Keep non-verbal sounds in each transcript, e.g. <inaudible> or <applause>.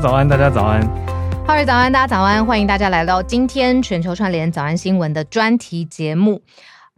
早安，大家早安。哈瑞早安，大家早安，欢迎大家来到今天全球串联早安新闻的专题节目。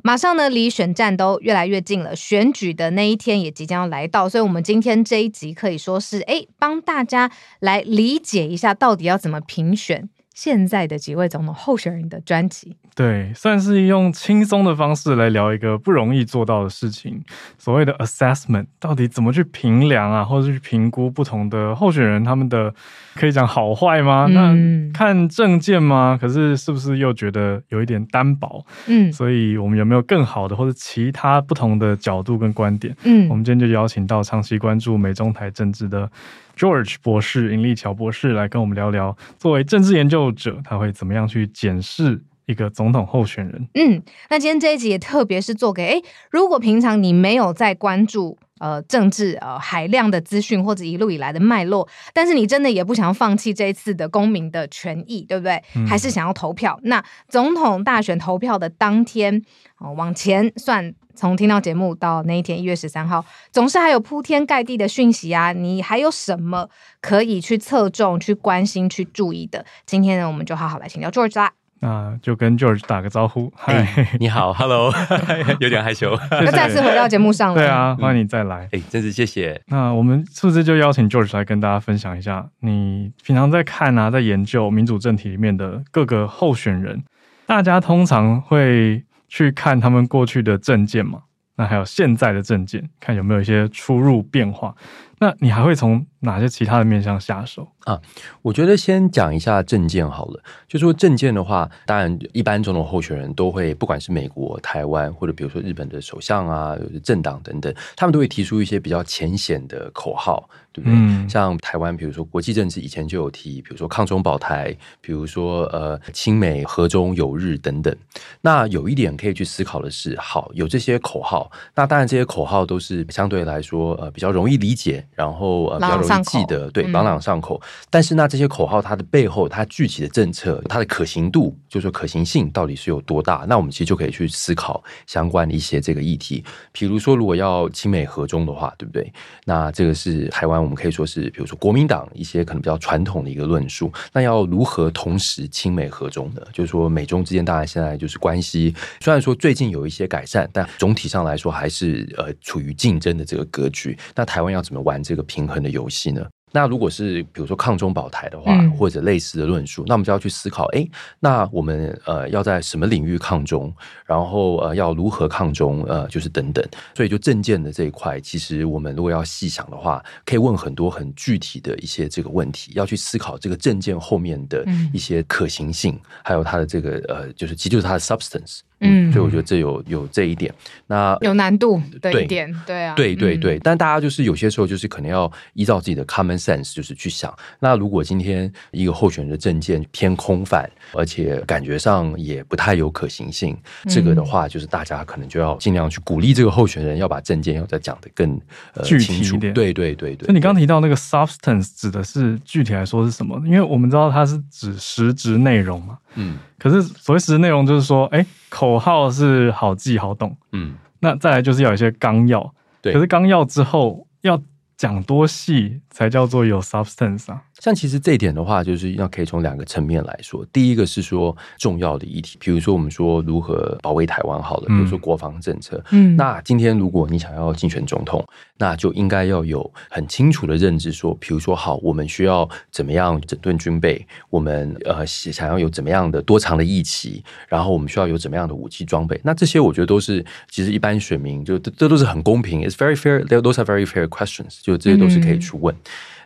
马上呢，离选战都越来越近了，选举的那一天也即将要来到，所以，我们今天这一集可以说是，哎，帮大家来理解一下，到底要怎么评选现在的几位总统候选人的专辑。对，算是用轻松的方式来聊一个不容易做到的事情。所谓的 assessment，到底怎么去评量啊，或者去评估不同的候选人他们的可以讲好坏吗？嗯、那看证件吗？可是是不是又觉得有一点单薄？嗯，所以我们有没有更好的或者其他不同的角度跟观点？嗯，我们今天就邀请到长期关注美中台政治的 George 博士尹立巧博士来跟我们聊聊，作为政治研究者，他会怎么样去检视？一个总统候选人，嗯，那今天这一集也特别是做给，哎，如果平常你没有在关注呃政治呃海量的资讯或者一路以来的脉络，但是你真的也不想要放弃这一次的公民的权益，对不对？嗯、还是想要投票？那总统大选投票的当天，哦，往前算，从听到节目到那一天一月十三号，总是还有铺天盖地的讯息啊，你还有什么可以去侧重、去关心、去注意的？今天呢，我们就好好来请教 George 啦。那就跟 George 打个招呼，嗨、欸，你好，<laughs> Hello，<laughs> 有点害羞，那再次回到节目上了。对啊，欢迎你再来。哎、嗯欸，真是谢谢。那我们是不是就邀请 George 来跟大家分享一下，你平常在看啊，在研究民主政体里面的各个候选人，大家通常会去看他们过去的政见嘛？那还有现在的政见，看有没有一些出入变化？那你还会从哪些其他的面向下手啊？我觉得先讲一下证件好了。就说证件的话，当然一般总统候选人都会，不管是美国、台湾，或者比如说日本的首相啊、政党等等，他们都会提出一些比较浅显的口号，对不对？嗯、像台湾，比如说国际政治以前就有提，比如说抗中保台，比如说呃亲美和中友日等等。那有一点可以去思考的是，好，有这些口号，那当然这些口号都是相对来说呃比较容易理解。然后呃比较容易记得，对，朗朗上口。嗯、但是那这些口号它的背后，它具体的政策，它的可行度，就是说可行性到底是有多大？那我们其实就可以去思考相关的一些这个议题。比如说，如果要亲美和中的话，对不对？那这个是台湾，我们可以说是，比如说国民党一些可能比较传统的一个论述。那要如何同时亲美和中呢？就是说，美中之间当然现在就是关系，虽然说最近有一些改善，但总体上来说还是呃处于竞争的这个格局。那台湾要怎么玩？这个平衡的游戏呢？那如果是比如说抗中保台的话，嗯、或者类似的论述，那我们就要去思考：哎，那我们呃要在什么领域抗中？然后呃要如何抗中？呃，就是等等。所以就证件的这一块，其实我们如果要细想的话，可以问很多很具体的一些这个问题，要去思考这个证件后面的一些可行性，嗯、还有它的这个呃，就是其实就是它的 substance。嗯，所以我觉得这有有这一点，那有难度的一点，对，对啊，对对对。嗯、但大家就是有些时候就是可能要依照自己的 common sense，就是去想。那如果今天一个候选人的证件偏空泛，而且感觉上也不太有可行性，嗯、这个的话，就是大家可能就要尽量去鼓励这个候选人要把证件要再讲得更、呃、具体一点。对对对对。那你刚刚提到那个 substance 指的是具体来说是什么？因为我们知道它是指实质内容嘛。嗯。可是所谓实质内容就是说，哎，口号是好记好懂，嗯，那再来就是要有一些纲要，对，可是纲要之后要讲多细才叫做有 substance 啊？像其实这一点的话，就是要可以从两个层面来说。第一个是说重要的议题，比如说我们说如何保卫台湾好了，比如说国防政策。嗯，那今天如果你想要竞选总统，那就应该要有很清楚的认知，说，比如说好，我们需要怎么样整顿军备，我们呃想要有怎么样的多长的役期，然后我们需要有怎么样的武器装备。那这些我觉得都是其实一般选民就这都是很公平，It's very fair, those are very fair questions，就这些都是可以去问。嗯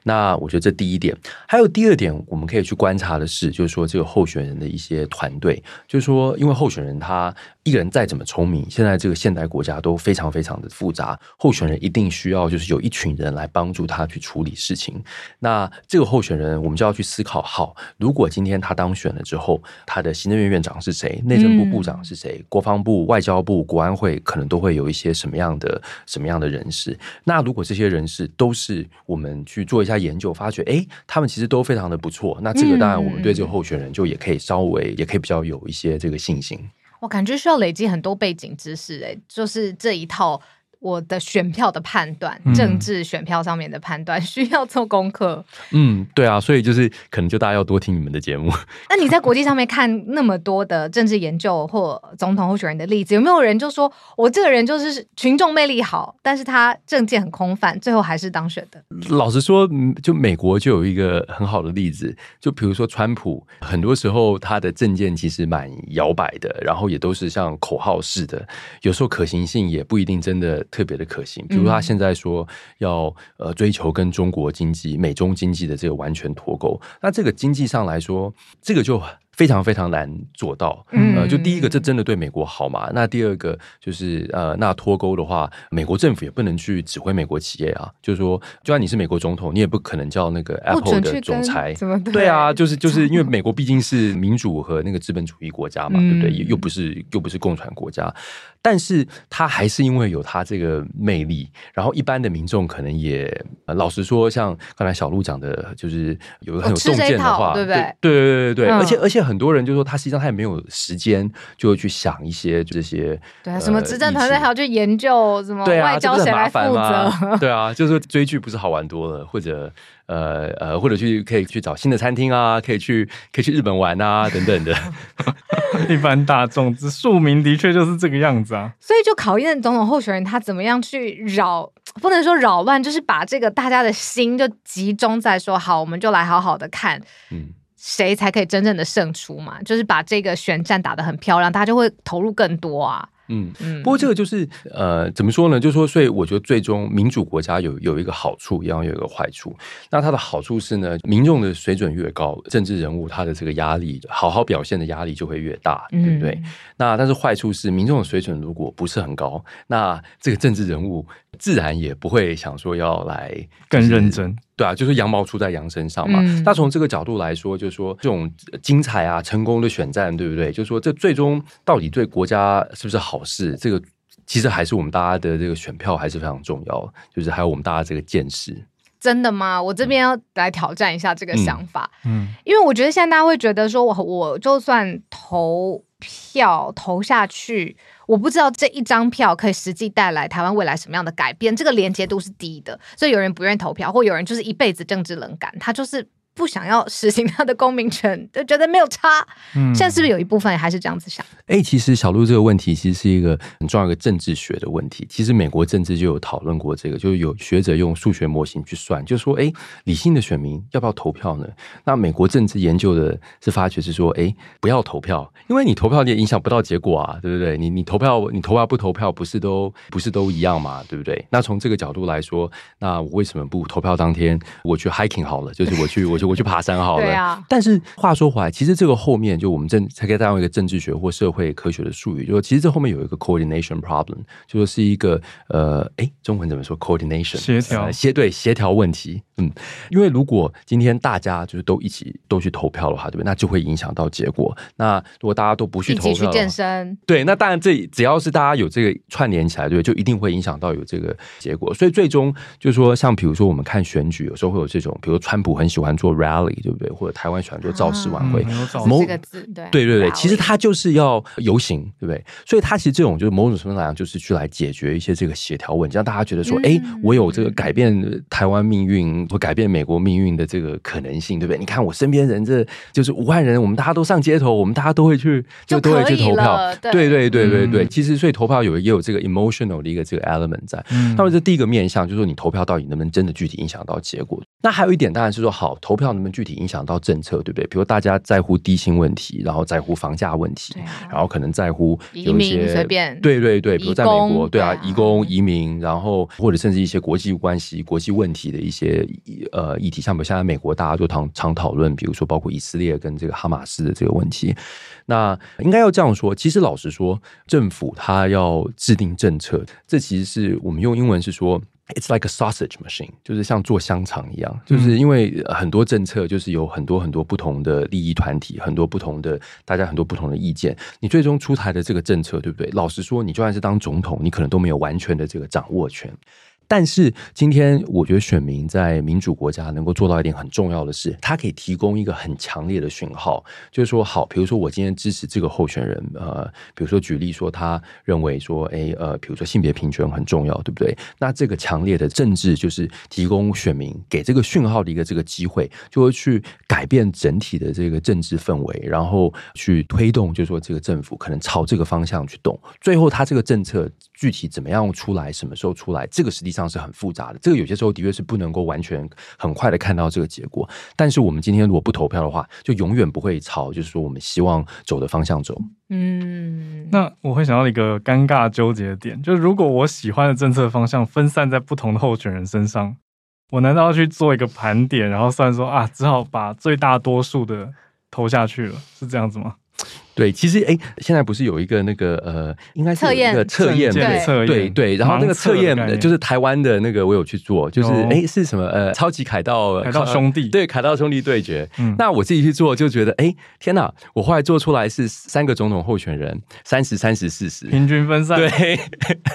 那我觉得这第一点，还有第二点，我们可以去观察的是，就是说这个候选人的一些团队，就是说，因为候选人他一个人再怎么聪明，现在这个现代国家都非常非常的复杂，候选人一定需要就是有一群人来帮助他去处理事情。那这个候选人，我们就要去思考：好，如果今天他当选了之后，他的行政院院长是谁？内政部部长是谁？国防部、外交部、国安会可能都会有一些什么样的什么样的人士？那如果这些人士都是我们去做一下。研究发觉，哎，他们其实都非常的不错。那这个当然，我们对这个候选人就也可以稍微，嗯、也可以比较有一些这个信心。我感觉需要累积很多背景知识，哎，就是这一套我的选票的判断，嗯、政治选票上面的判断 <laughs> 需要做功课。嗯，对啊，所以就是可能就大家要多听你们的节目。那你在国际上面看那么多的政治研究或总统候选人的例子，有没有人就说我这个人就是群众魅力好，但是他政见很空泛，最后还是当选的？老实说，就美国就有一个很好的例子，就比如说川普，很多时候他的政见其实蛮摇摆的，然后也都是像口号式的，有时候可行性也不一定真的特别的可行。比如他现在说要呃追求跟中国经济、美中经济的这个完全脱钩，那这个经济上来说，这个就。非常非常难做到，呃，就第一个，这真的对美国好吗？那第二个就是，呃，那脱钩的话，美国政府也不能去指挥美国企业啊。就是说，就算你是美国总统，你也不可能叫那个 Apple 的总裁，怎么对？对啊，就是就是因为美国毕竟是民主和那个资本主义国家嘛，对不对？又不是又不是共产国家。但是他还是因为有他这个魅力，然后一般的民众可能也老实说，像刚才小路讲的，就是有个很有洞见的话，对不对？对对对对对，而且而且很多人就说他实际上他也没有时间，就会去想一些这些，对啊，什么执政团队还要去研究什么外交谁来负责？<laughs> 对啊，就是追剧不是好玩多了，或者。呃呃，或者去可以去找新的餐厅啊，可以去可以去日本玩啊，等等的。<laughs> 一般大众之庶民的确就是这个样子啊。所以就考验总统候选人他怎么样去扰，不能说扰乱，就是把这个大家的心就集中在说好，我们就来好好的看，嗯，谁才可以真正的胜出嘛？就是把这个选战打得很漂亮，大家就会投入更多啊。嗯，不过这个就是呃，怎么说呢？就是说，所以我觉得最终民主国家有有一个好处，一样有一个坏处。那它的好处是呢，民众的水准越高，政治人物他的这个压力，好好表现的压力就会越大，对不对？嗯、那但是坏处是，民众的水准如果不是很高，那这个政治人物自然也不会想说要来更认真。对啊，就是羊毛出在羊身上嘛。嗯、那从这个角度来说，就是说这种精彩啊、成功的选战，对不对？就是说这最终到底对国家是不是好事？这个其实还是我们大家的这个选票还是非常重要，就是还有我们大家这个见识。真的吗？我这边要来挑战一下这个想法。嗯，因为我觉得现在大家会觉得说我我就算投票投下去。我不知道这一张票可以实际带来台湾未来什么样的改变，这个连接度是低的，所以有人不愿意投票，或有人就是一辈子政治冷感，他就是。不想要实行他的公民权，<laughs> 就觉得没有差。嗯，现在是不是有一部分还是这样子想？哎、欸，其实小鹿这个问题其实是一个很重要的政治学的问题。其实美国政治就有讨论过这个，就是有学者用数学模型去算，就说，哎、欸，理性的选民要不要投票呢？那美国政治研究的是发觉是说，哎、欸，不要投票，因为你投票你也影响不到结果啊，对不对？你你投票，你投票不投票，不是都不是都一样嘛，对不对？那从这个角度来说，那我为什么不投票当天我去 hiking 好了？就是我去，<laughs> 我就我去爬山好了。对啊。但是话说回来，其实这个后面就我们政才可以再用一个政治学或社会科学的术语，就是说其实这后面有一个 coordination problem，就说是一个呃，哎，中文怎么说？coordination 协调协对协调问题。嗯，因为如果今天大家就是都一起都去投票的话，对不对？那就会影响到结果。那如果大家都不去投票，去健身，对，那当然这只要是大家有这个串联起来，对，就一定会影响到有这个结果。所以最终就是说，像比如说我们看选举，有时候会有这种，比如川普很喜欢做 rally。对不对？或者台湾喜欢做造势晚会，某、啊、个字，对对对对，其实他就是要游行，对不对？所以他其实这种就是某种程度来讲，就是去来解决一些这个协调问题，让大家觉得说，哎、嗯，我有这个改变台湾命运或改变美国命运的这个可能性，对不对？你看我身边人，这就是武汉人，我们大家都上街头，我们大家都会去，就都会去投票。对对对对对对，其实所以投票有也有这个 emotional 的一个这个 element 在。嗯、那么这第一个面向就是说，你投票到底能不能真的具体影响到结果？那还有一点当然是说，好，投票能不能具体影响到政策，对不对？比如大家在乎低薪问题，然后在乎房价问题，啊、然后可能在乎有一些随便对对对，比如在美国，对啊，对啊，移工移民，然后或者甚至一些国际关系、国际问题的一些呃议题，像比如现在美国大家就常常讨论，比如说包括以色列跟这个哈马斯的这个问题。那应该要这样说，其实老实说，政府它要制定政策，这其实是我们用英文是说。It's like a sausage machine，就是像做香肠一样，就是因为很多政策就是有很多很多不同的利益团体，很多不同的大家很多不同的意见，你最终出台的这个政策，对不对？老实说，你就算是当总统，你可能都没有完全的这个掌握权。但是今天，我觉得选民在民主国家能够做到一点很重要的事，他可以提供一个很强烈的讯号，就是说，好，比如说我今天支持这个候选人，呃，比如说举例说，他认为说，哎，呃，比如说性别平权很重要，对不对？那这个强烈的政治就是提供选民给这个讯号的一个这个机会，就会去改变整体的这个政治氛围，然后去推动，就是说这个政府可能朝这个方向去动，最后他这个政策具体怎么样出来，什么时候出来，这个实际上是很复杂的，这个有些时候的确是不能够完全很快的看到这个结果。但是我们今天如果不投票的话，就永远不会朝就是说我们希望走的方向走。嗯，那我会想到一个尴尬纠结的点，就是如果我喜欢的政策方向分散在不同的候选人身上，我难道要去做一个盘点，然后算说啊，只好把最大多数的投下去了，是这样子吗？对，其实哎，现在不是有一个那个呃，应该是有一个测验，对对对，然后那个测验就是台湾的那个，我有去做，就是哎是什么呃，超级凯道凯道兄弟，对，凯道兄弟对决。那我自己去做就觉得，哎，天哪！我后来做出来是三个总统候选人，三十三十四十，平均分散。对，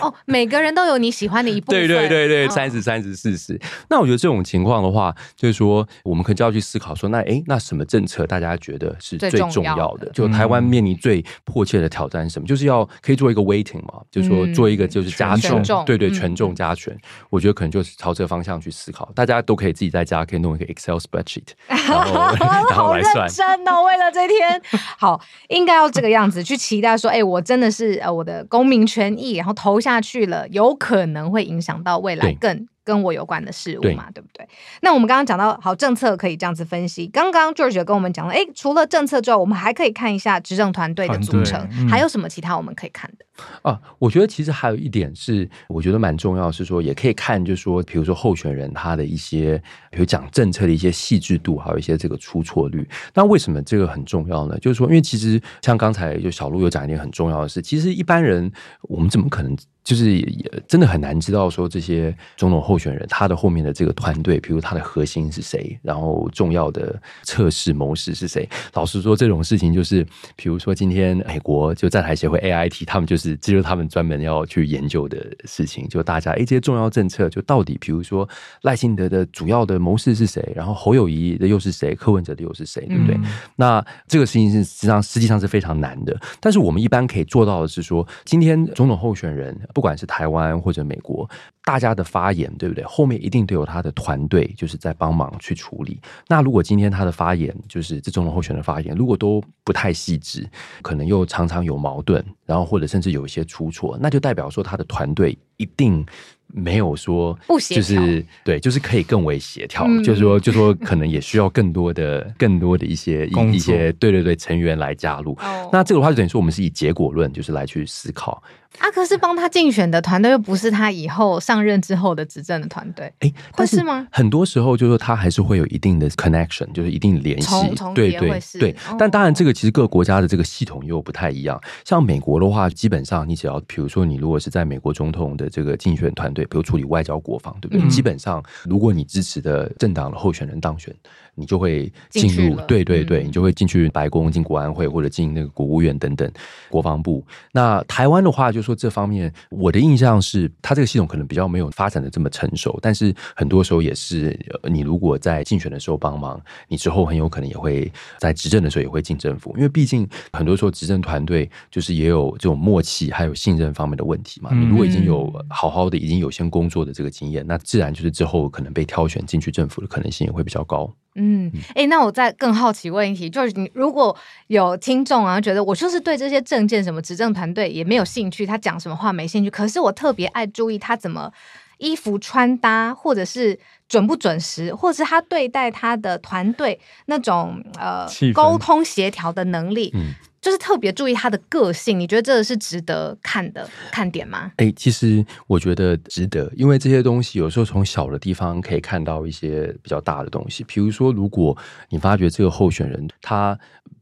哦，每个人都有你喜欢的一部分。对对对对，三十三十四十。那我觉得这种情况的话，就是说我们可能就要去思考说，那哎，那什么政策大家觉得是最重要的？就台湾。面临最迫切的挑战是什么？就是要可以做一个 weighting 嘛，就是说做一个就是加权，对对，权重加权。我觉得可能就是朝这个方向去思考。大家都可以自己在家可以弄一个 Excel spreadsheet，然后 <laughs> 然后来算。真的，为了这天，好，应该要这个样子去期待说，哎，我真的是呃我的公民权益，然后投下去了，有可能会影响到未来更。跟我有关的事物嘛，对，对不对？那我们刚刚讲到，好，政策可以这样子分析。刚刚 George 跟我们讲了，哎，除了政策之外，我们还可以看一下执政团队的组成，嗯、还有什么其他我们可以看的？啊，我觉得其实还有一点是，我觉得蛮重要，是说也可以看，就是说，比如说候选人他的一些，比如讲政策的一些细致度，还有一些这个出错率。那为什么这个很重要呢？就是说，因为其实像刚才就小路有讲一点很重要的事，其实一般人我们怎么可能？就是也真的很难知道说这些总统候选人他的后面的这个团队，比如他的核心是谁，然后重要的测试谋士是谁。老实说，这种事情就是，比如说今天美国就在台协会 AIT，他们就是只有他们专门要去研究的事情。就大家哎，这些重要政策就到底，比如说赖幸德的主要的谋士是谁，然后侯友谊的又是谁，柯文哲的又是谁，对不对？嗯、那这个事情是实际上实际上是非常难的。但是我们一般可以做到的是说，今天总统候选人。不管是台湾或者美国，大家的发言对不对？后面一定都有他的团队，就是在帮忙去处理。那如果今天他的发言，就是这种候选的发言，如果都不太细致，可能又常常有矛盾，然后或者甚至有一些出错，那就代表说他的团队一定。没有说不协调，就是对，就是可以更为协调，嗯、就是说，就是说，可能也需要更多的、<laughs> 更多的一些一些，对对对，成员来加入。哦、那这个的话，就等于说，我们是以结果论，就是来去思考。阿克是帮他竞选的团队又不是他以后上任之后的执政的团队，哎，会是吗？很多时候就是说他还是会有一定的 connection，就是一定联系，对对对。哦、但当然，这个其实各个国家的这个系统又不太一样。像美国的话，基本上你只要，比如说你如果是在美国总统的这个竞选团队，比如处理外交、国防，对不对？嗯、基本上，如果你支持的政党的候选人当选。你就会进入，对对对，你就会进去白宫、进国安会或者进那个国务院等等国防部。那台湾的话，就说这方面，我的印象是，它这个系统可能比较没有发展的这么成熟。但是很多时候也是，你如果在竞选的时候帮忙，你之后很有可能也会在执政的时候也会进政府，因为毕竟很多时候执政团队就是也有这种默契还有信任方面的问题嘛。你如果已经有好好的已经有先工作的这个经验，那自然就是之后可能被挑选进去政府的可能性也会比较高。嗯，哎、欸，那我再更好奇问一题，就是你如果有听众啊，觉得我就是对这些证件什么执政团队也没有兴趣，他讲什么话没兴趣，可是我特别爱注意他怎么衣服穿搭，或者是准不准时，或者是他对待他的团队那种呃沟通协调的能力。嗯就是特别注意他的个性，你觉得这个是值得看的看点吗？哎、其实我觉得值得，因为这些东西有时候从小的地方可以看到一些比较大的东西。比如说，如果你发觉这个候选人他，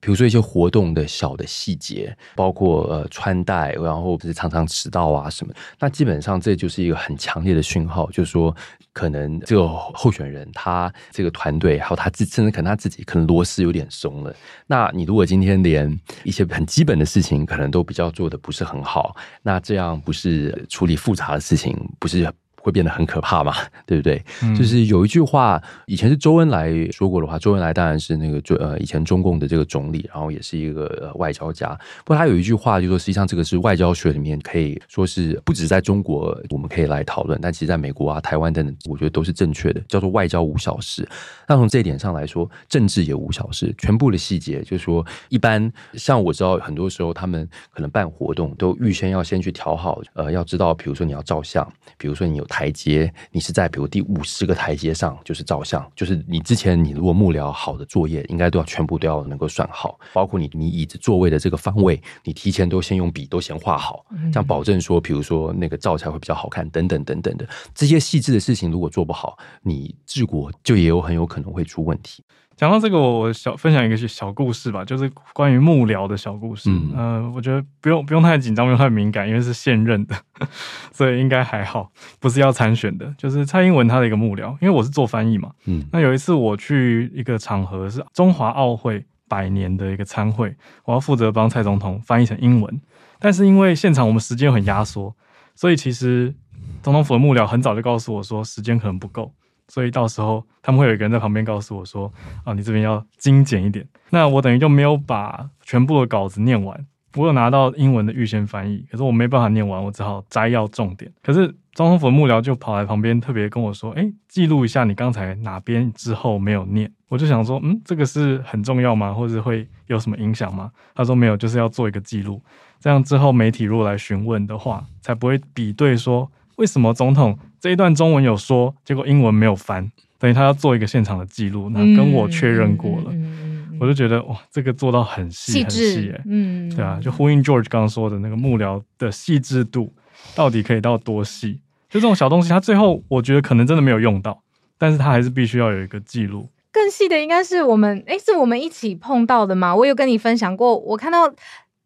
比如说一些活动的小的细节，包括呃穿戴，然后不是常常迟到啊什么，那基本上这就是一个很强烈的讯号，就是说。可能这个候选人他这个团队还有他自甚至可能他自己可能螺丝有点松了。那你如果今天连一些很基本的事情可能都比较做得不是很好，那这样不是处理复杂的事情，不是会变得很可怕嘛，<laughs> 对不对？嗯、就是有一句话，以前是周恩来说过的话。周恩来当然是那个呃以前中共的这个总理，然后也是一个、呃、外交家。不过他有一句话，就说实际上这个是外交学里面可以说是不止在中国我们可以来讨论，但其实在美国啊、台湾等等，我觉得都是正确的，叫做外交无小事。那从这一点上来说，政治也无小事。全部的细节，就是说一般像我知道，很多时候他们可能办活动都预先要先去调好，呃，要知道，比如说你要照相，比如说你有。台阶，你是在比如第五十个台阶上，就是照相，就是你之前你如果幕僚好的作业，应该都要全部都要能够算好，包括你你椅子座位的这个方位，你提前都先用笔都先画好，这样保证说，比如说那个照起来会比较好看，等等等等的。这些细致的事情，如果做不好，你治国就也有很有可能会出问题。讲到这个，我小分享一个小故事吧，就是关于幕僚的小故事。嗯、呃，我觉得不用不用太紧张，不用太敏感，因为是现任的，<laughs> 所以应该还好，不是要参选的。就是蔡英文他的一个幕僚，因为我是做翻译嘛。嗯，那有一次我去一个场合是中华奥会百年的一个参会，我要负责帮蔡总统翻译成英文，但是因为现场我们时间很压缩，所以其实总统府的幕僚很早就告诉我说时间可能不够。所以到时候他们会有一个人在旁边告诉我说：“啊，你这边要精简一点。”那我等于就没有把全部的稿子念完。我有拿到英文的预先翻译，可是我没办法念完，我只好摘要重点。可是总统府的幕僚就跑来旁边特别跟我说：“哎，记录一下你刚才哪边之后没有念。”我就想说：“嗯，这个是很重要吗？或者会有什么影响吗？”他说：“没有，就是要做一个记录，这样之后媒体如果来询问的话，才不会比对说。”为什么总统这一段中文有说，结果英文没有翻？等于他要做一个现场的记录，那跟我确认过了，我就觉得哇，这个做到很细很细哎，嗯，对啊，就呼应 George 刚刚说的那个幕僚的细致度，到底可以到多细？就这种小东西，他最后我觉得可能真的没有用到，但是他还是必须要有一个记录。更细的应该是我们，诶，是我们一起碰到的吗？我有跟你分享过，我看到。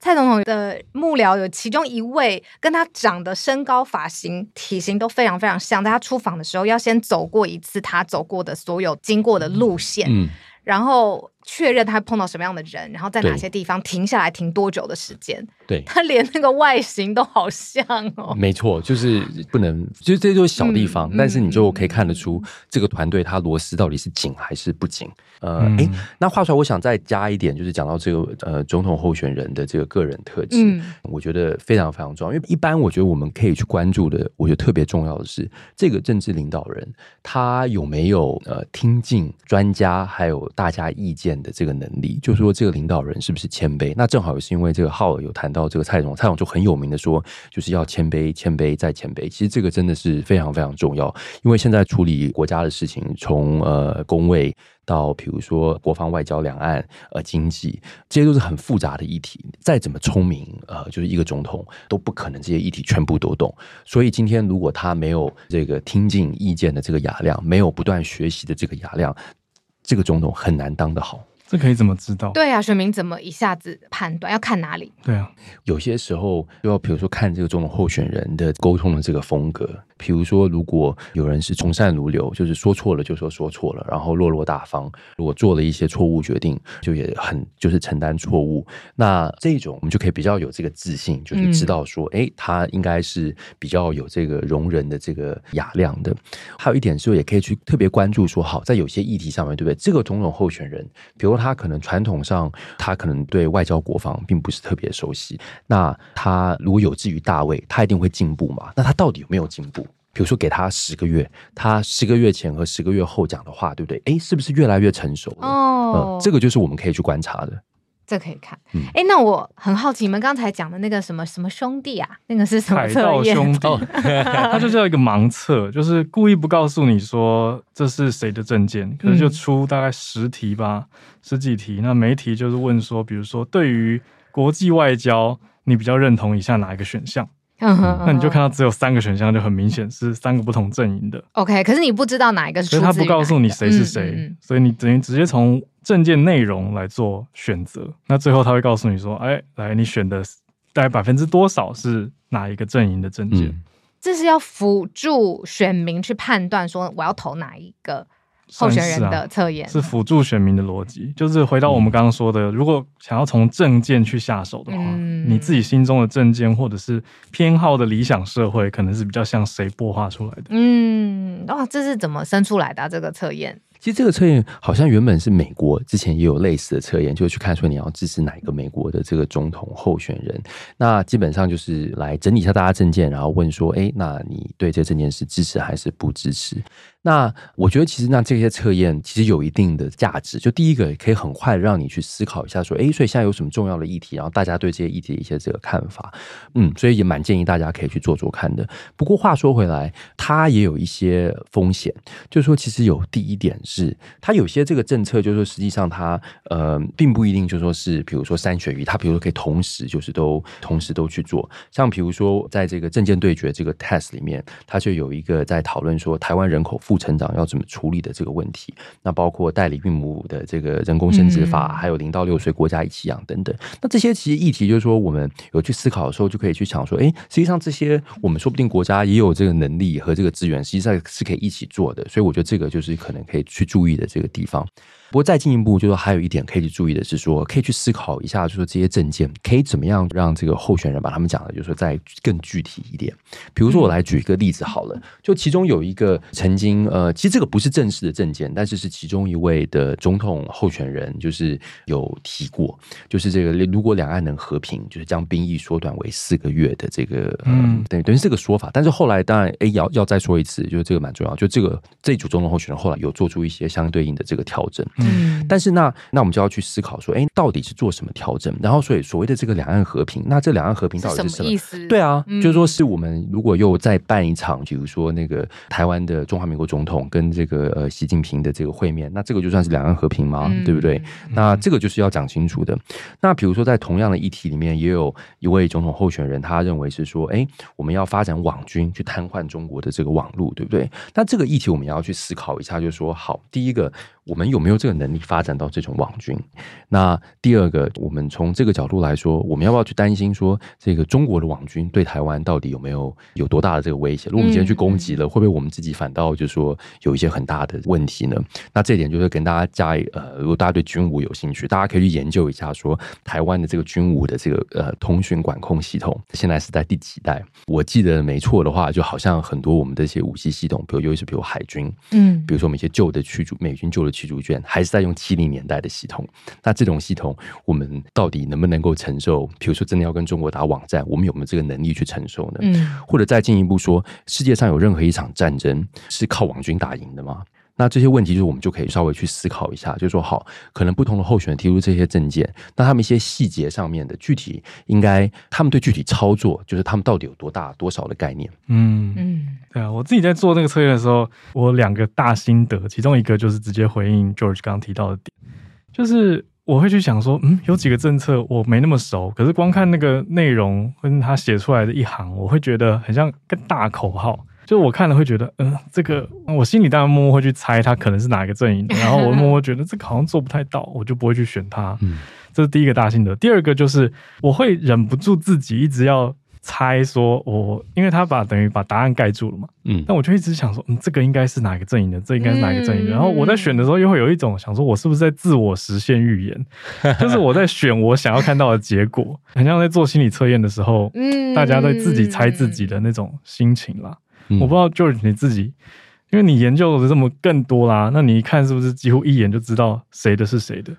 蔡总统的幕僚有其中一位跟他长得身高、发型、体型都非常非常像，在他出访的时候要先走过一次他走过的所有经过的路线，嗯，然后。确认他碰到什么样的人，然后在哪些地方停下来，停多久的时间？对，<laughs> 他连那个外形都好像哦。没错，就是不能，就是这就是小地方，嗯、但是你就可以看得出这个团队他螺丝到底是紧还是不紧。呃，哎、嗯，那话说，我想再加一点，就是讲到这个呃总统候选人的这个个人特质，嗯、我觉得非常非常重要。因为一般我觉得我们可以去关注的，我觉得特别重要的是这个政治领导人他有没有呃听进专家还有大家意见。的这个能力，就是说这个领导人是不是谦卑？那正好也是因为这个浩尔有谈到这个蔡总，蔡总就很有名的说，就是要谦卑、谦卑再谦卑。其实这个真的是非常非常重要，因为现在处理国家的事情，从呃公位到比如说国防、外交、两岸、呃经济，这些都是很复杂的议题。再怎么聪明，呃，就是一个总统都不可能这些议题全部都懂。所以今天如果他没有这个听进意见的这个雅量，没有不断学习的这个雅量。这个总统很难当得好，这可以怎么知道？对啊，选民怎么一下子判断？要看哪里？对啊，有些时候就要比如说看这个总统候选人的沟通的这个风格。比如说，如果有人是从善如流，就是说错了就说说错了，然后落落大方；如果做了一些错误决定，就也很就是承担错误。那这种我们就可以比较有这个自信，就是知道说，哎、嗯，他应该是比较有这个容忍的这个雅量的。还有一点是，也可以去特别关注说，好，在有些议题上面对不对？这个总统候选人，比如他可能传统上他可能对外交国防并不是特别熟悉，那他如果有志于大位，他一定会进步嘛？那他到底有没有进步？比如说，给他十个月，他十个月前和十个月后讲的话，对不对？哎，是不是越来越成熟了？哦、呃，这个就是我们可以去观察的。这可以看。哎、嗯，那我很好奇，你们刚才讲的那个什么什么兄弟啊，那个是什么测验？海盗兄弟，<laughs> 他就叫一个盲测，就是故意不告诉你说这是谁的证件，可是就出大概十题吧，嗯、十几题。那每一题就是问说，比如说对于国际外交，你比较认同以下哪一个选项？嗯哼，那你就看到只有三个选项，就很明显是三个不同阵营的。OK，可是你不知道哪一个是，所以他不告诉你谁是谁，嗯嗯、所以你等于直接从证件内容来做选择。那最后他会告诉你说：“哎，来，你选的大概百分之多少是哪一个阵营的证件？”嗯、这是要辅助选民去判断说我要投哪一个候选人的测验，是辅、啊、助选民的逻辑。就是回到我们刚刚说的，嗯、如果想要从政见去下手的话。你自己心中的政见或者是偏好的理想社会，可能是比较像谁擘画出来的？嗯，哇，这是怎么生出来的、啊、这个测验？其实这个测验好像原本是美国之前也有类似的测验，就去看说你要支持哪一个美国的这个总统候选人。那基本上就是来整理一下大家证件，然后问说，哎，那你对这个政见是支持还是不支持？那我觉得其实那这些测验其实有一定的价值。就第一个可以很快让你去思考一下，说，哎，所以现在有什么重要的议题，然后大家对这些议题的一些这个看法，嗯，所以也蛮建议大家可以去做做看的。不过话说回来，它也有一些风险，就是说其实有第一点是它有。些这个政策，就是说，实际上它呃，并不一定就说是，比如说三选一，它比如说可以同时就是都同时都去做。像比如说，在这个证件对决这个 test 里面，它就有一个在讨论说，台湾人口负成长要怎么处理的这个问题。那包括代理孕母的这个人工生殖法，还有零到六岁国家一起养等等。那这些其实议题，就是说我们有去思考的时候，就可以去想说，哎，实际上这些我们说不定国家也有这个能力和这个资源，实际上是可以一起做的。所以我觉得这个就是可能可以去去注意的这个地方。不过再进一步，就是说还有一点可以去注意的是说，可以去思考一下，就是说这些证件可以怎么样让这个候选人把他们讲的，就是说再更具体一点。比如说，我来举一个例子好了，就其中有一个曾经呃，其实这个不是正式的证件，但是是其中一位的总统候选人就是有提过，就是这个如果两岸能和平，就是将兵役缩短为四个月的这个，嗯，等于等于这个说法。但是后来当然，哎，要要再说一次，就是这个蛮重要，就这个这组总统候选人后来有做出一些相对应的这个调整。嗯，但是那那我们就要去思考说，哎，到底是做什么调整？然后，所以所谓的这个两岸和平，那这两岸和平到底是什么，意思？对啊，嗯、就是说是我们如果又再办一场，比如说那个台湾的中华民国总统跟这个呃习近平的这个会面，那这个就算是两岸和平吗？嗯、对不对？那这个就是要讲清楚的。那比如说在同样的议题里面，也有一位总统候选人，他认为是说，哎，我们要发展网军去瘫痪中国的这个网络，对不对？那这个议题我们也要去思考一下，就是说，好，第一个。我们有没有这个能力发展到这种网军？那第二个，我们从这个角度来说，我们要不要去担心说，这个中国的网军对台湾到底有没有有多大的这个威胁？如果我们今天去攻击了，会不会我们自己反倒就是说有一些很大的问题呢？那这点就是跟大家加呃，如果大家对军武有兴趣，大家可以去研究一下，说台湾的这个军武的这个呃通讯管控系统现在是在第几代？我记得没错的话，就好像很多我们的一些武器系统，比如尤其是比如海军，嗯，比如说我们一些旧的驱逐美军旧的。驱逐舰还是在用七零年代的系统，那这种系统我们到底能不能够承受？比如说，真的要跟中国打网站，我们有没有这个能力去承受呢？嗯，或者再进一步说，世界上有任何一场战争是靠网军打赢的吗？那这些问题，就是我们就可以稍微去思考一下，就是说，好，可能不同的候选人提出这些政见，那他们一些细节上面的具体，应该他们对具体操作，就是他们到底有多大多少的概念？嗯嗯，对啊，我自己在做那个测验的时候，我两个大心得，其中一个就是直接回应 George 刚刚提到的点，就是我会去想说，嗯，有几个政策我没那么熟，可是光看那个内容跟他写出来的一行，我会觉得很像个大口号。就我看了会觉得，嗯、呃，这个我心里当然默默会去猜他可能是哪一个阵营的，<laughs> 然后我默默觉得这个好像做不太到，我就不会去选他。嗯，这是第一个大心得。第二个就是我会忍不住自己一直要猜说，我因为他把等于把答案盖住了嘛，嗯，但我就一直想说，嗯，这个应该是哪个阵营的？这应该是哪个阵营的？然后我在选的时候又会有一种想说，我是不是在自我实现预言？<laughs> 就是我在选我想要看到的结果，很像在做心理测验的时候，嗯，大家在自己猜自己的那种心情啦。我不知道，就是你自己，因为你研究的这么更多啦，那你一看是不是几乎一眼就知道谁的是谁的？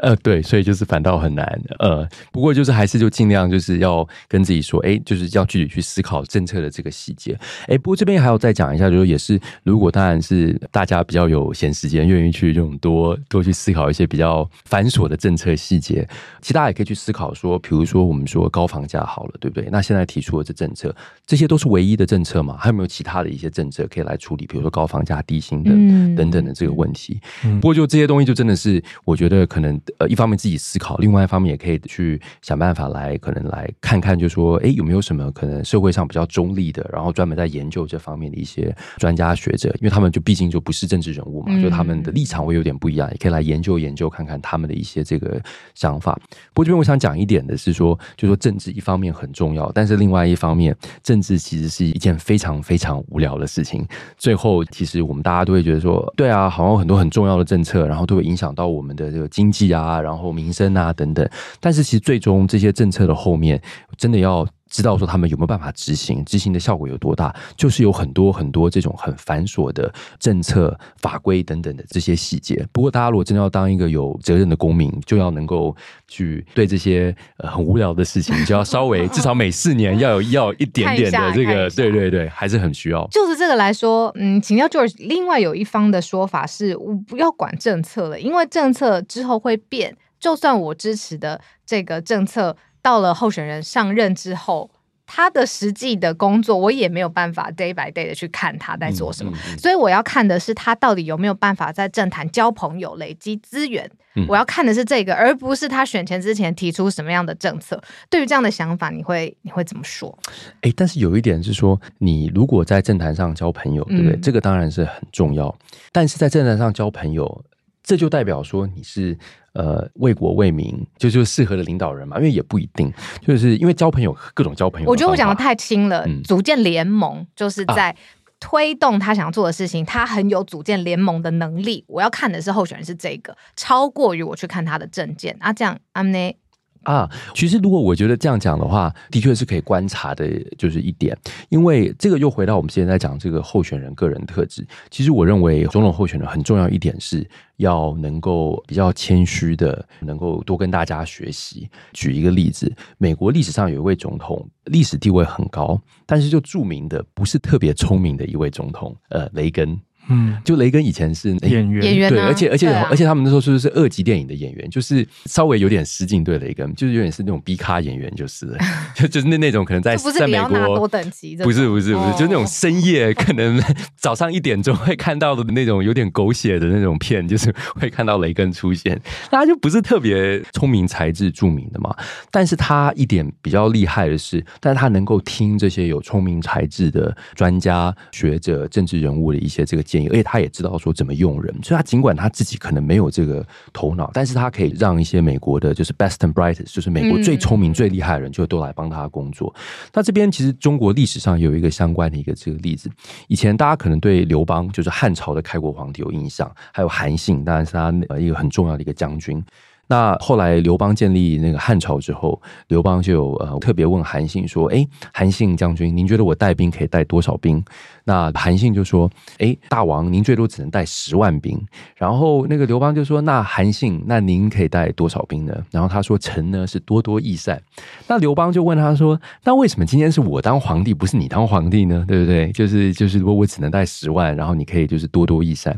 呃，对，所以就是反倒很难。呃，不过就是还是就尽量就是要跟自己说，哎，就是要具体去思考政策的这个细节。哎，不过这边还要再讲一下，就是也是如果当然是大家比较有闲时间，愿意去这种多多去思考一些比较繁琐的政策细节，其实大家也可以去思考说，比如说我们说高房价好了，对不对？那现在提出的这政策，这些都是唯一的政策嘛？还有没有其他的一些政策可以来处理？比如说高房价、低薪的等等的这个问题。不过就这些东西，就真的是我觉得可能。呃，一方面自己思考，另外一方面也可以去想办法来，可能来看看，就是说，哎，有没有什么可能社会上比较中立的，然后专门在研究这方面的一些专家学者，因为他们就毕竟就不是政治人物嘛，嗯、就他们的立场会有点不一样，也可以来研究研究，看看他们的一些这个想法。不过这边我想讲一点的是说，就说政治一方面很重要，但是另外一方面，政治其实是一件非常非常无聊的事情。最后，其实我们大家都会觉得说，对啊，好像很多很重要的政策，然后都会影响到我们的这个经济啊。啊，然后民生啊等等。但是其实最终这些政策的后面，真的要。知道说他们有没有办法执行，执行的效果有多大，就是有很多很多这种很繁琐的政策法规等等的这些细节。不过，大家如果真的要当一个有责任的公民，就要能够去对这些呃很无聊的事情，就要稍微 <laughs> 至少每四年要有要有一点点的这个，对对对，还是很需要。就是这个来说，嗯，请教 George，另外有一方的说法是，我不要管政策了，因为政策之后会变，就算我支持的这个政策。到了候选人上任之后，他的实际的工作，我也没有办法 day by day 的去看他在做什么，嗯嗯嗯、所以我要看的是他到底有没有办法在政坛交朋友、累积资源。嗯、我要看的是这个，而不是他选前之前提出什么样的政策。对于这样的想法，你会你会怎么说？哎，但是有一点是说，你如果在政坛上交朋友，对不对？嗯、这个当然是很重要。但是在政坛上交朋友，这就代表说你是。呃，为国为民，就就适合的领导人嘛？因为也不一定，就是因为交朋友，各种交朋友。我觉得我讲的太轻了。嗯、组建联盟，就是在推动他想做的事情，啊、他很有组建联盟的能力。我要看的是候选人是这个，超过于我去看他的证件啊。这样，阿内。啊，其实如果我觉得这样讲的话，的确是可以观察的，就是一点，因为这个又回到我们现在在讲这个候选人个人特质。其实我认为总统候选人很重要一点是要能够比较谦虚的，能够多跟大家学习。举一个例子，美国历史上有一位总统，历史地位很高，但是就著名的不是特别聪明的一位总统，呃，雷根。嗯，就雷根以前是演员，演员对，而且而且而且他们那时候说是二级电影的演员，就是稍微有点失敬对雷根，就是有点是那种 B 咖演员，<laughs> 就是，就就是那那种可能在在美国等级，不是不是不是，就那种深夜可能早上一点钟会看到的那种有点狗血的那种片，就是会看到雷根出现，<laughs> 他就不是特别聪明才智著名的嘛，但是他一点比较厉害的是，但是他能够听这些有聪明才智的专家学者、政治人物的一些这个建议。而且他也知道说怎么用人，所以他尽管他自己可能没有这个头脑，但是他可以让一些美国的，就是 best and brightest，就是美国最聪明、最厉害的人，就都来帮他工作。嗯、那这边其实中国历史上有一个相关的一个这个例子，以前大家可能对刘邦，就是汉朝的开国皇帝有印象，还有韩信，当然是他呃一个很重要的一个将军。那后来刘邦建立那个汉朝之后，刘邦就呃特别问韩信说：“哎，韩信将军，您觉得我带兵可以带多少兵？”那韩信就说：“哎，大王，您最多只能带十万兵。”然后那个刘邦就说：“那韩信，那您可以带多少兵呢？”然后他说：“臣呢是多多益善。”那刘邦就问他说：“那为什么今天是我当皇帝，不是你当皇帝呢？对不对？就是就是，如果我只能带十万，然后你可以就是多多益善。”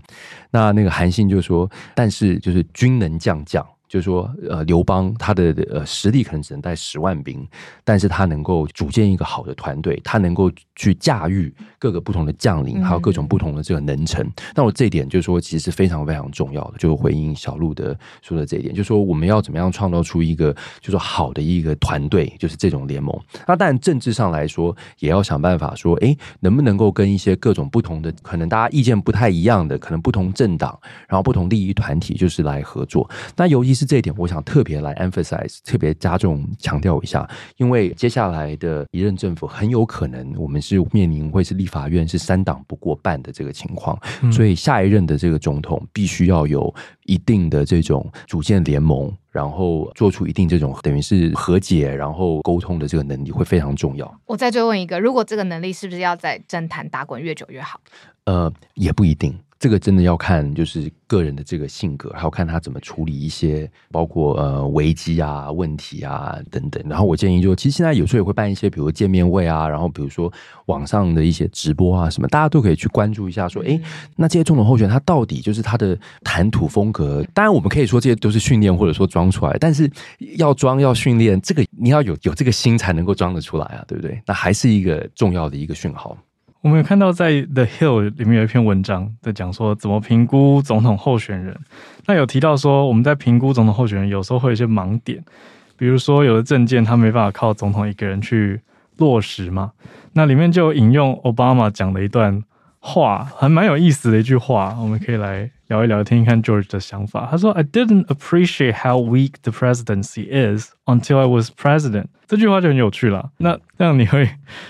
那那个韩信就说：“但是就是军能将将。”就是说，呃，刘邦他的呃实力可能只能带十万兵，但是他能够组建一个好的团队，他能够去驾驭各个不同的将领，还有各种不同的这个能臣。那我这一点就是说，其实非常非常重要的。就回应小路的说的这一点，就是说我们要怎么样创造出一个就是好的一个团队，就是这种联盟。那当然政治上来说，也要想办法说，哎，能不能够跟一些各种不同的，可能大家意见不太一样的，可能不同政党，然后不同利益团体，就是来合作。那尤其是。这一点，我想特别来 emphasize，特别加重强调一下，因为接下来的一任政府很有可能，我们是面临会是立法院是三党不过半的这个情况，嗯、所以下一任的这个总统必须要有一定的这种组建联盟，然后做出一定这种等于是和解，然后沟通的这个能力会非常重要。我再追问一个，如果这个能力是不是要在政坛打滚越久越好？呃，也不一定。这个真的要看，就是个人的这个性格，还要看他怎么处理一些，包括呃危机啊、问题啊等等。然后我建议就，其实现在有时候也会办一些，比如见面会啊，然后比如说网上的一些直播啊什么，大家都可以去关注一下。说，哎，那这些总统候选人他到底就是他的谈吐风格？当然，我们可以说这些都是训练或者说装出来，但是要装要训练，这个你要有有这个心才能够装得出来啊，对不对？那还是一个重要的一个讯号。我们有看到在 The Hill 里面有一篇文章在讲说怎么评估总统候选人。那有提到说我们在评估总统候选人有时候会有一些盲点，比如说有的政见他没办法靠总统一个人去落实嘛。那里面就引用奥巴马讲的一段话，还蛮有意思的一句话，我们可以来聊一聊，听听看 George 的想法。他说：“I didn't appreciate how weak the presidency is until I was president。”这句话就很有趣了。那这样你会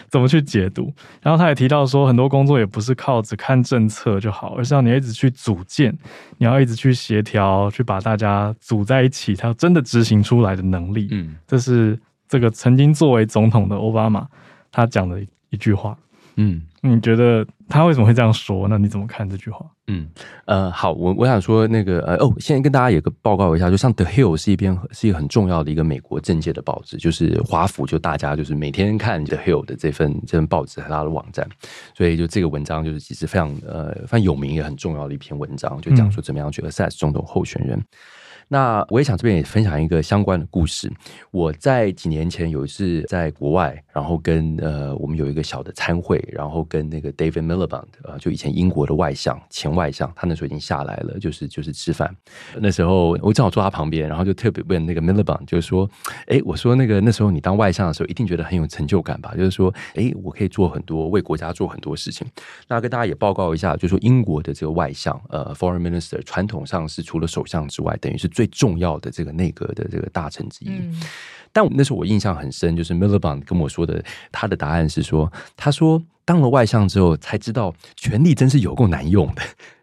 怎么去解读？<laughs> 然后他也提到说，很多工作也不是靠只看政策就好，而是要你要一直去组建，你要一直去协调，去把大家组在一起，他真的执行出来的能力。嗯，这是这个曾经作为总统的奥巴马他讲的一句话。嗯，你觉得他为什么会这样说？那你怎么看这句话？嗯，呃，好，我我想说那个，呃，哦，现在跟大家有个报告一下，就像 The Hill 是一篇是一个很重要的一个美国政界的报纸，就是华府，就大家就是每天看 The Hill 的这份这份报纸和他的网站，所以就这个文章就是其实非常呃非常有名也很重要的一篇文章，就讲说怎么样去 assess 总统候选人。那我也想这边也分享一个相关的故事。我在几年前有一次在国外，然后跟呃我们有一个小的参会，然后跟那个 David Miliband 呃就以前英国的外相前外相，他那时候已经下来了，就是就是吃饭。那时候我正好坐他旁边，然后就特别问那个 Miliband，就是说，哎，我说那个那时候你当外相的时候，一定觉得很有成就感吧？就是说，哎，我可以做很多为国家做很多事情。那跟大家也报告一下，就说英国的这个外相呃 Foreign Minister 传统上是除了首相之外，等于是最最重要的这个内阁的这个大臣之一，嗯、但那时候我印象很深，就是 Miliband 跟我说的，他的答案是说，他说当了外相之后才知道，权力真是有够难用的。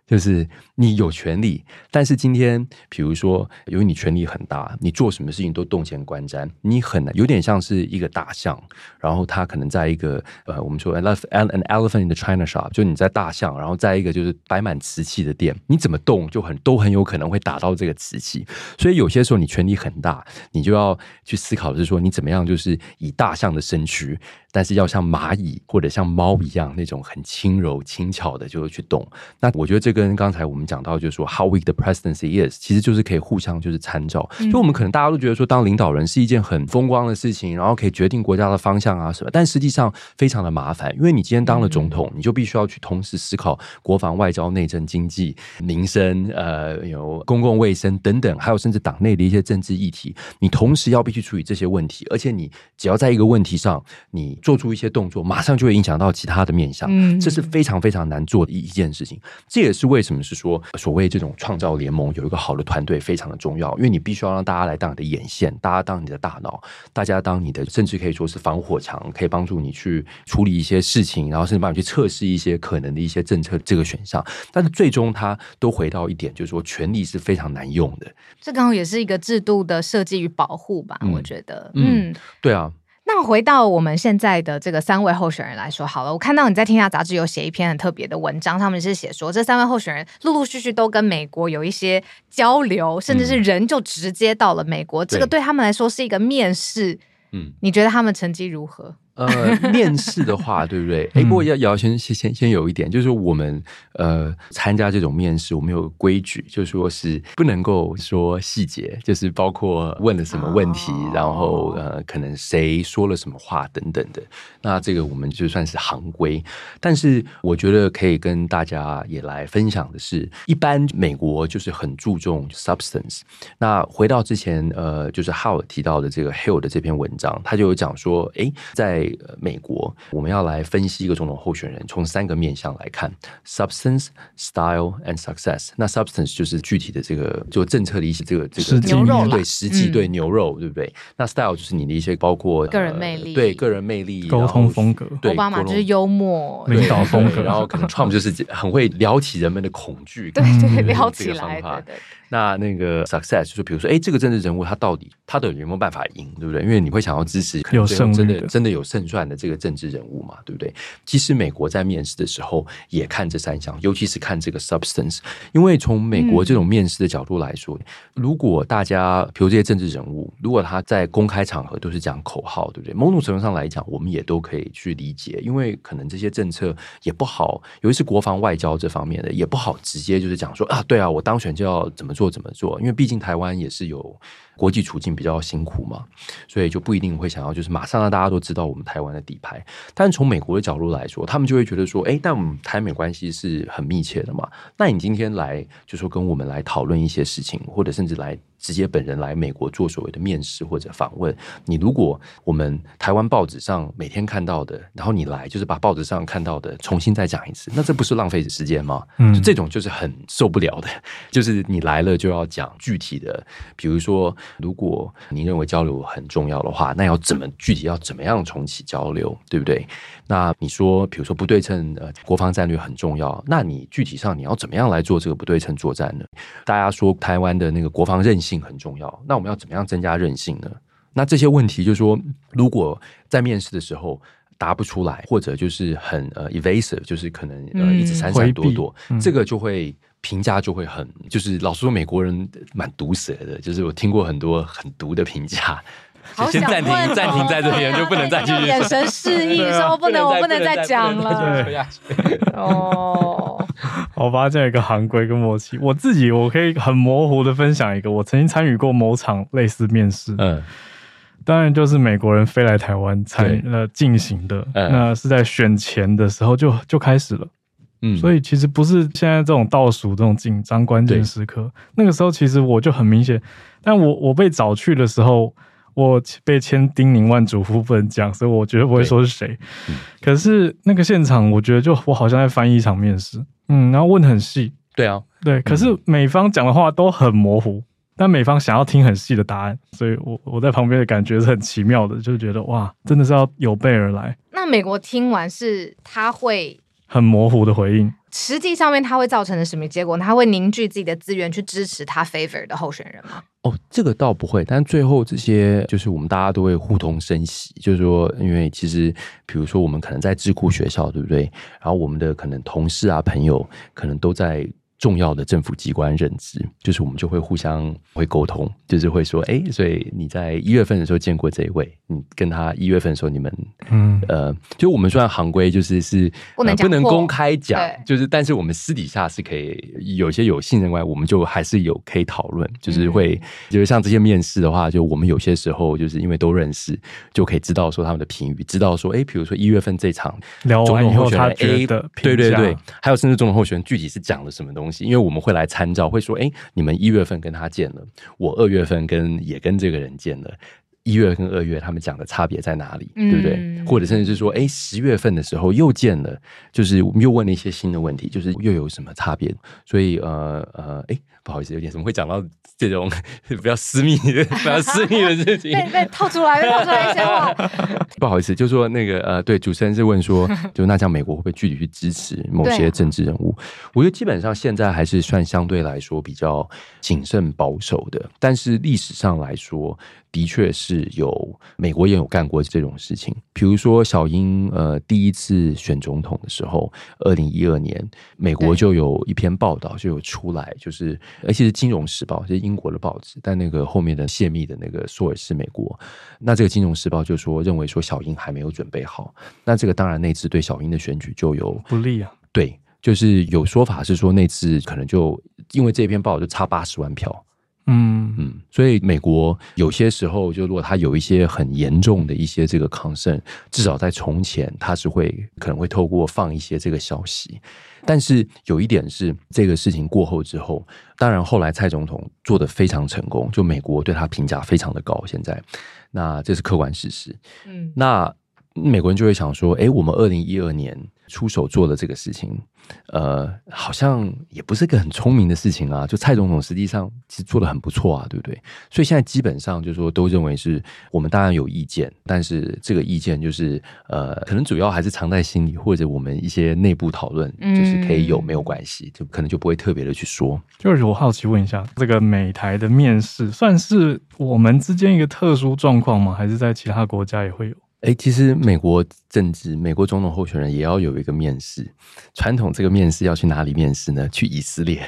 就是你有权利，但是今天，比如说，由于你权力很大，你做什么事情都动前观瞻，你很难，有点像是一个大象，然后他可能在一个呃，我们说 an elephant in the china shop，就你在大象，然后在一个就是摆满瓷器的店，你怎么动就很都很有可能会打到这个瓷器，所以有些时候你权力很大，你就要去思考的是说，你怎么样就是以大象的身躯。但是要像蚂蚁或者像猫一样那种很轻柔轻巧的就去动。那我觉得这跟刚才我们讲到就是说 how weak the presidency is，其实就是可以互相就是参照。就我们可能大家都觉得说当领导人是一件很风光的事情，然后可以决定国家的方向啊什么，但实际上非常的麻烦，因为你今天当了总统，你就必须要去同时思考国防、外交、内政、经济、民生，呃，有公共卫生等等，还有甚至党内的一些政治议题，你同时要必须处理这些问题，而且你只要在一个问题上，你做出一些动作，马上就会影响到其他的面向，嗯，这是非常非常难做的一一件事情。这也是为什么是说，所谓这种创造联盟有一个好的团队非常的重要，因为你必须要让大家来当你的眼线，大家当你的大脑，大家当你的，甚至可以说是防火墙，可以帮助你去处理一些事情，然后甚至帮你去测试一些可能的一些政策这个选项。但是最终它都回到一点，就是说权力是非常难用的。这刚好也是一个制度的设计与保护吧？嗯、我觉得，嗯，对啊。那回到我们现在的这个三位候选人来说好了，我看到你在《天下杂志》有写一篇很特别的文章，他们是写说这三位候选人陆陆续续都跟美国有一些交流，甚至是人就直接到了美国，嗯、这个对他们来说是一个面试。嗯，你觉得他们成绩如何？呃，面试的话，对不对？<laughs> 哎、欸，不过要也要先先先先有一点，就是我们呃参加这种面试，我们有规矩，就是说是不能够说细节，就是包括问了什么问题，哦、然后呃可能谁说了什么话等等的。那这个我们就算是行规。但是我觉得可以跟大家也来分享的是，一般美国就是很注重 substance。那回到之前呃，就是 Howard 提到的这个 Hill 的这篇文章，他就有讲说，哎，在美国，我们要来分析一个总统候选人，从三个面向来看：substance、style and success。那 substance 就是具体的这个，就政策的一些这个这个牛肉对实际对牛肉，对不对？那 style 就是你的一些包括个人魅力，对个人魅力、沟通风格。奥巴马就是幽默。领导风格，然后可能 Trump 就是很会撩起人们的恐惧，<laughs> 对对，撩起来，对对。那那个 success 就是比如说，哎，这个政治人物他到底他的有没有办法赢，对不对？因为你会想要支持有胜真的真的有胜算的这个政治人物嘛，对不对？其实美国在面试的时候也看这三项，尤其是看这个 substance，因为从美国这种面试的角度来说，嗯、如果大家比如这些政治人物，如果他在公开场合都是讲口号，对不对？某种程度上来讲，我们也都可以去理解，因为可能这些政策也不好，尤其是国防外交这方面的也不好直接就是讲说啊，对啊，我当选就要怎么做怎么做，因为毕竟台湾也是有。国际处境比较辛苦嘛，所以就不一定会想要就是马上让大家都知道我们台湾的底牌。但从美国的角度来说，他们就会觉得说，哎，但我们台美关系是很密切的嘛。那你今天来就说跟我们来讨论一些事情，或者甚至来直接本人来美国做所谓的面试或者访问。你如果我们台湾报纸上每天看到的，然后你来就是把报纸上看到的重新再讲一次，那这不是浪费时间吗？嗯，就这种就是很受不了的。就是你来了就要讲具体的，比如说，如果你认为交流很重要的话，那要怎么具体要怎么样重启交流，对不对？那你说，比如说不对称呃国防战略很重要，那你具体上你要怎么样来做这个不对称作战呢？大家说台湾的那个国防韧性很重要，那我们要怎么样增加韧性呢？那这些问题就是说，如果在面试的时候答不出来，或者就是很呃 evasive，就是可能呃一直闪闪躲躲，嗯、这个就会评价就会很，就是老实说美国人蛮毒舌的，就是我听过很多很毒的评价。先暂停，暂停在这边就不能再继续。<laughs> 眼神示意 <laughs> 说不能，我不能再讲了。哦，我发现一个行规跟默契。我自己我可以很模糊的分享一个，我曾经参与过某场类似面试。嗯，当然就是美国人飞来台湾参呃进行的，那是在选前的时候就就开始了。嗯，所以其实不是现在这种倒数这种紧张关键时刻，那个时候其实我就很明显，但我我被找去的时候。我被千叮咛万嘱咐不能讲，所以我绝对不会说是谁。嗯、可是那个现场，我觉得就我好像在翻译一场面试，嗯，然后问很细，对啊，对。可是美方讲的话都很模糊，但美方想要听很细的答案，所以我我在旁边的感觉是很奇妙的，就觉得哇，真的是要有备而来。那美国听完是他会很模糊的回应。实际上面，它会造成的什么结果？它会凝聚自己的资源去支持他 favor 的候选人吗？哦，这个倒不会。但最后这些，就是我们大家都会互通声息。就是说，因为其实，比如说我们可能在智库学校，对不对？然后我们的可能同事啊、朋友，可能都在。重要的政府机关任职，就是我们就会互相会沟通，就是会说，哎，所以你在一月份的时候见过这一位，你跟他一月份的时候你们，嗯。呃，就我们虽然行规就是是不能、呃、不能公开讲，就是但是我们私底下是可以有些有信任关系，我们就还是有可以讨论，就是会、嗯、就是像这些面试的话，就我们有些时候就是因为都认识，就可以知道说他们的评语，知道说，哎，比如说一月份这场聊完以后他觉得 A，对对对，还有甚至总统候选人具体是讲了什么东西。因为我们会来参照，会说，哎，你们一月份跟他见了，我二月份跟也跟这个人见了。一月跟二月他们讲的差别在哪里，对不对？嗯、或者甚至是说，哎，十月份的时候又见了，就是又问了一些新的问题，就是又有什么差别？所以呃呃，哎，不好意思，有点怎么会讲到这种 <laughs> 比较私密、<laughs> 比较私密的事情？被被透出来，被透出来一些话。<laughs> 不好意思，就说那个呃，对，主持人是问说，就那这样美国会不会具体去支持某些政治人物？啊、我觉得基本上现在还是算相对来说比较谨慎保守的，但是历史上来说。的确是有，美国也有干过这种事情。比如说小英，呃，第一次选总统的时候，二零一二年，美国就有一篇报道就有出来，就是而且是《金融时报》，是英国的报纸，但那个后面的泄密的那个 source 是美国。那这个《金融时报》就说认为说小英还没有准备好。那这个当然那次对小英的选举就有不利啊。对，就是有说法是说那次可能就因为这篇报就差八十万票。嗯嗯，所以美国有些时候，就如果他有一些很严重的一些这个 concern，至少在从前他是会可能会透过放一些这个消息。但是有一点是，这个事情过后之后，当然后来蔡总统做的非常成功，就美国对他评价非常的高。现在，那这是客观事实。嗯，那美国人就会想说，哎，我们二零一二年。出手做的这个事情，呃，好像也不是个很聪明的事情啊。就蔡总统实际上其实做的很不错啊，对不对？所以现在基本上就是说，都认为是我们当然有意见，但是这个意见就是呃，可能主要还是藏在心里，或者我们一些内部讨论，就是可以有没有关系，就可能就不会特别的去说。就是我好奇问一下，这个美台的面试算是我们之间一个特殊状况吗？还是在其他国家也会有？哎，其实美国政治，美国总统候选人也要有一个面试。传统这个面试要去哪里面试呢？去以色列，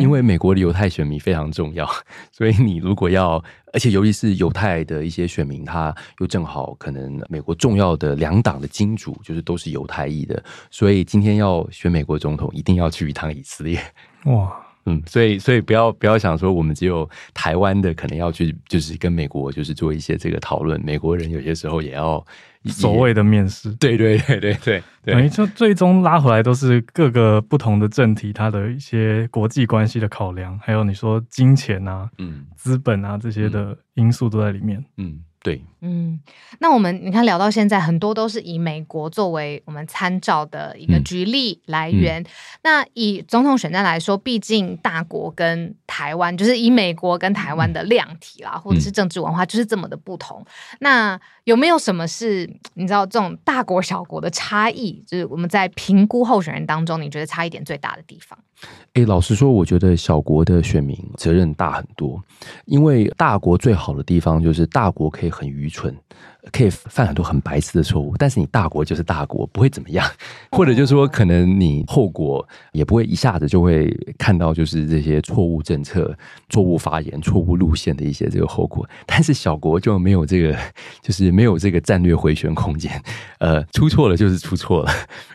因为美国的犹太选民非常重要，<laughs> 所以你如果要，而且尤其是犹太的一些选民，他又正好可能美国重要的两党的金主就是都是犹太裔的，所以今天要选美国总统，一定要去一趟以色列。哇！嗯，所以所以不要不要想说我们只有台湾的可能要去，就是跟美国就是做一些这个讨论，美国人有些时候也要。所谓的面试，对对对对对，等于就最终拉回来都是各个不同的政体，它的一些国际关系的考量，还有你说金钱啊、嗯、资本啊这些的因素都在里面，嗯。对，嗯，那我们你看聊到现在，很多都是以美国作为我们参照的一个举例来源。嗯嗯、那以总统选战来说，毕竟大国跟台湾，就是以美国跟台湾的量体啦，嗯、或者是政治文化，就是这么的不同。那有没有什么是你知道这种大国小国的差异？就是我们在评估候选人当中，你觉得差异点最大的地方？诶，老实说，我觉得小国的选民责任大很多，因为大国最好的地方就是大国可以很愚蠢。可以犯很多很白痴的错误，但是你大国就是大国，不会怎么样，或者就是说，可能你后果也不会一下子就会看到，就是这些错误政策、错误发言、错误路线的一些这个后果。但是小国就没有这个，就是没有这个战略回旋空间，呃，出错了就是出错了，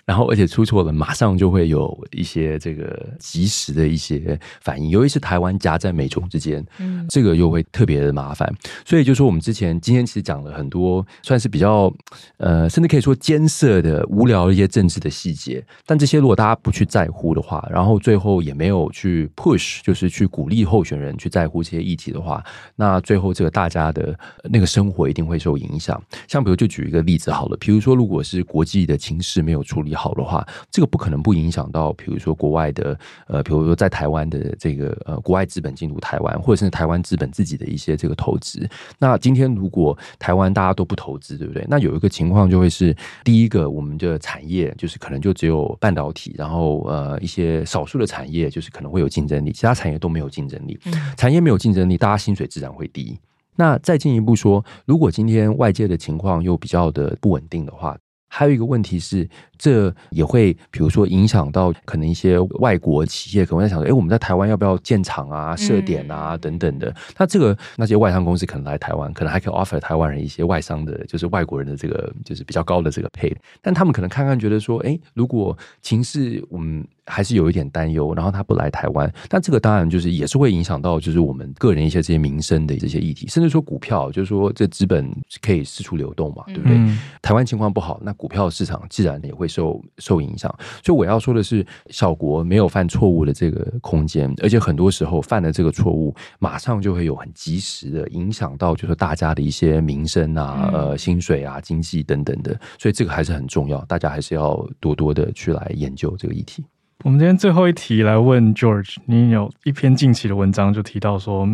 然后而且出错了，马上就会有一些这个及时的一些反应。尤其是台湾夹在美中之间，嗯，这个又会特别的麻烦。所以就说我们之前今天其实讲了很多。算是比较呃，甚至可以说艰涩的、无聊的一些政治的细节，但这些如果大家不去在乎的话，然后最后也没有去 push，就是去鼓励候选人去在乎这些议题的话，那最后这个大家的那个生活一定会受影响。像比如就举一个例子好了，比如说如果是国际的情势没有处理好的话，这个不可能不影响到，比如说国外的呃，比如说在台湾的这个呃国外资本进入台湾，或者是台湾资本自己的一些这个投资。那今天如果台湾大家都不不投资对不对？那有一个情况就会是，第一个，我们的产业就是可能就只有半导体，然后呃一些少数的产业就是可能会有竞争力，其他产业都没有竞争力。产业没有竞争力，大家薪水自然会低。那再进一步说，如果今天外界的情况又比较的不稳定的话。还有一个问题是，这也会比如说影响到可能一些外国企业可能在想说，哎，我们在台湾要不要建厂啊、设点啊等等的。那这个那些外商公司可能来台湾，可能还可以 offer 台湾人一些外商的，就是外国人的这个就是比较高的这个 pay。但他们可能看看觉得说，哎，如果情势我们。还是有一点担忧，然后他不来台湾，但这个当然就是也是会影响到，就是我们个人一些这些民生的这些议题，甚至说股票，就是说这资本可以四处流动嘛，对不对？嗯、台湾情况不好，那股票市场自然也会受受影响。所以我要说的是，小国没有犯错误的这个空间，而且很多时候犯了这个错误，马上就会有很及时的影响到，就是大家的一些民生啊、呃薪水啊、经济等等的。所以这个还是很重要，大家还是要多多的去来研究这个议题。我们今天最后一题来问 George，你有一篇近期的文章就提到说，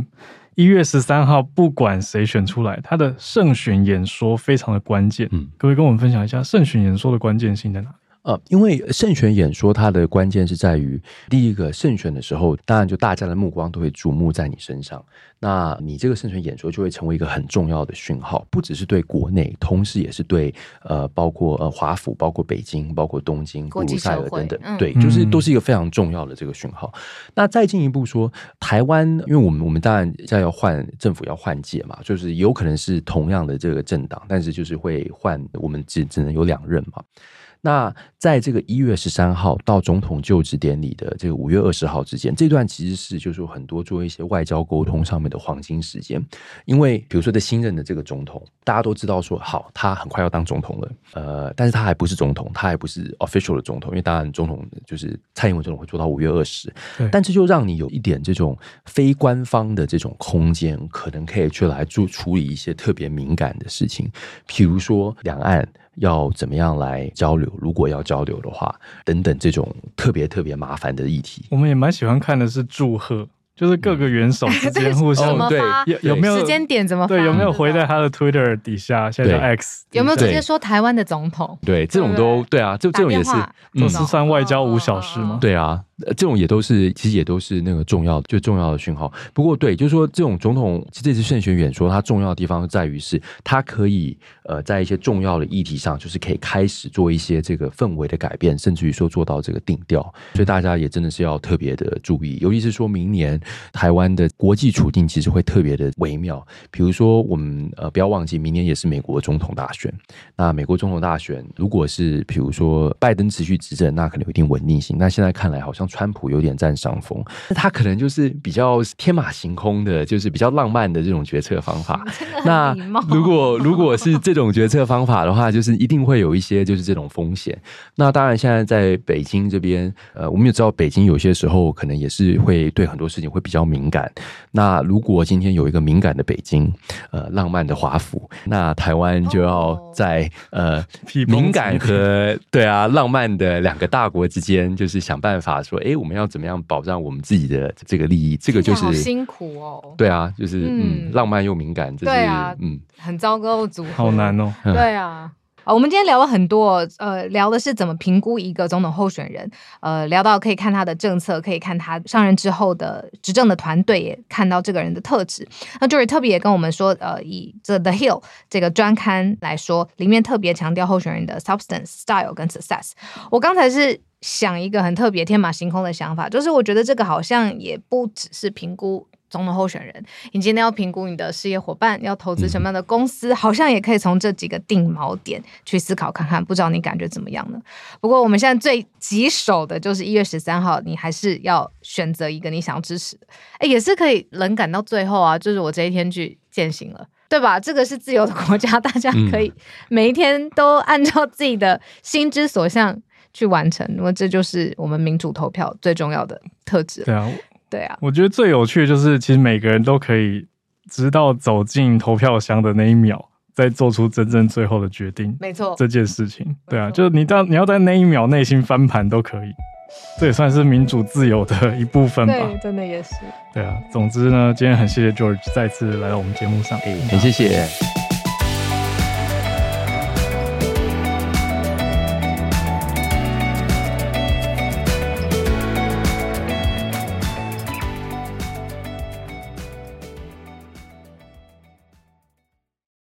一月十三号不管谁选出来，他的胜选演说非常的关键。嗯，可不可以跟我们分享一下胜选演说的关键性在哪里？呃，因为胜选演说它的关键是在于，第一个胜选的时候，当然就大家的目光都会瞩目在你身上，那你这个胜选演说就会成为一个很重要的讯号，不只是对国内，同时也是对呃，包括呃华府、包括北京、包括东京、布鲁塞尔等等，对，就是都是一个非常重要的这个讯号。嗯、那再进一步说，台湾，因为我们我们当然在要换政府要换届嘛，就是有可能是同样的这个政党，但是就是会换，我们只只能有两任嘛。那在这个一月十三号到总统就职典礼的这个五月二十号之间，这段其实是就是说很多做一些外交沟通上面的黄金时间，因为比如说在新任的这个总统，大家都知道说好，他很快要当总统了，呃，但是他还不是总统，他还不是 official 的总统，因为当然总统就是蔡英文总统会做到五月二十，但这就让你有一点这种非官方的这种空间，可能可以去来做处理一些特别敏感的事情，譬如说两岸。要怎么样来交流？如果要交流的话，等等这种特别特别麻烦的议题，我们也蛮喜欢看的是祝贺。就是各个元首之间互相对有有没有时间点怎么对有没有回在他的 Twitter 底下？现在叫 X 有没有直接说台湾的总统？对，这种都对啊，这这种也是嗯是算外交无小事吗？对啊，这种也都是其实也都是那个重要最重要的讯号。不过对，就是说这种总统其实这次胜选演说，它重要的地方在于是它可以呃在一些重要的议题上，就是可以开始做一些这个氛围的改变，甚至于说做到这个定调。所以大家也真的是要特别的注意，尤其是说明年。台湾的国际处境其实会特别的微妙。比如说，我们呃不要忘记，明年也是美国总统大选。那美国总统大选，如果是比如说拜登持续执政，那可能有一定稳定性。那现在看来，好像川普有点占上风。<laughs> 那他可能就是比较天马行空的，就是比较浪漫的这种决策方法。<laughs> 那如果如果是这种决策方法的话，就是一定会有一些就是这种风险。那当然，现在在北京这边，呃，我们也知道北京有些时候可能也是会对很多事情会比较敏感。那如果今天有一个敏感的北京，呃，浪漫的华府，那台湾就要在呃敏感和对啊浪漫的两个大国之间，就是想办法说，哎，我们要怎么样保障我们自己的这个利益？这个就是辛苦哦。对啊，就是嗯，浪漫又敏感，这是对啊，嗯，很糟糕的组合，好难哦。对啊。我们今天聊了很多，呃，聊的是怎么评估一个总统候选人，呃，聊到可以看他的政策，可以看他上任之后的执政的团队，也看到这个人的特质。那 j 是特别也跟我们说，呃，以这 The Hill 这个专刊来说，里面特别强调候选人的 substance、style 跟 success。我刚才是想一个很特别天马行空的想法，就是我觉得这个好像也不只是评估。总统候选人，你今天要评估你的事业伙伴，要投资什么样的公司，嗯、好像也可以从这几个定锚点去思考看看，不知道你感觉怎么样呢？不过我们现在最棘手的就是一月十三号，你还是要选择一个你想要支持的，哎，也是可以冷感到最后啊，就是我这一天去践行了，对吧？这个是自由的国家，大家可以每一天都按照自己的心之所向去完成，那么这就是我们民主投票最重要的特质。对啊。对啊，我觉得最有趣的就是，其实每个人都可以直到走进投票箱的那一秒，再做出真正最后的决定。没错，这件事情，对啊，就是你到你要在那一秒内心翻盘都可以，这也算是民主自由的一部分吧。对，真的也是。对啊，总之呢，今天很谢谢 George 再次来到我们节目上，哎，很谢谢。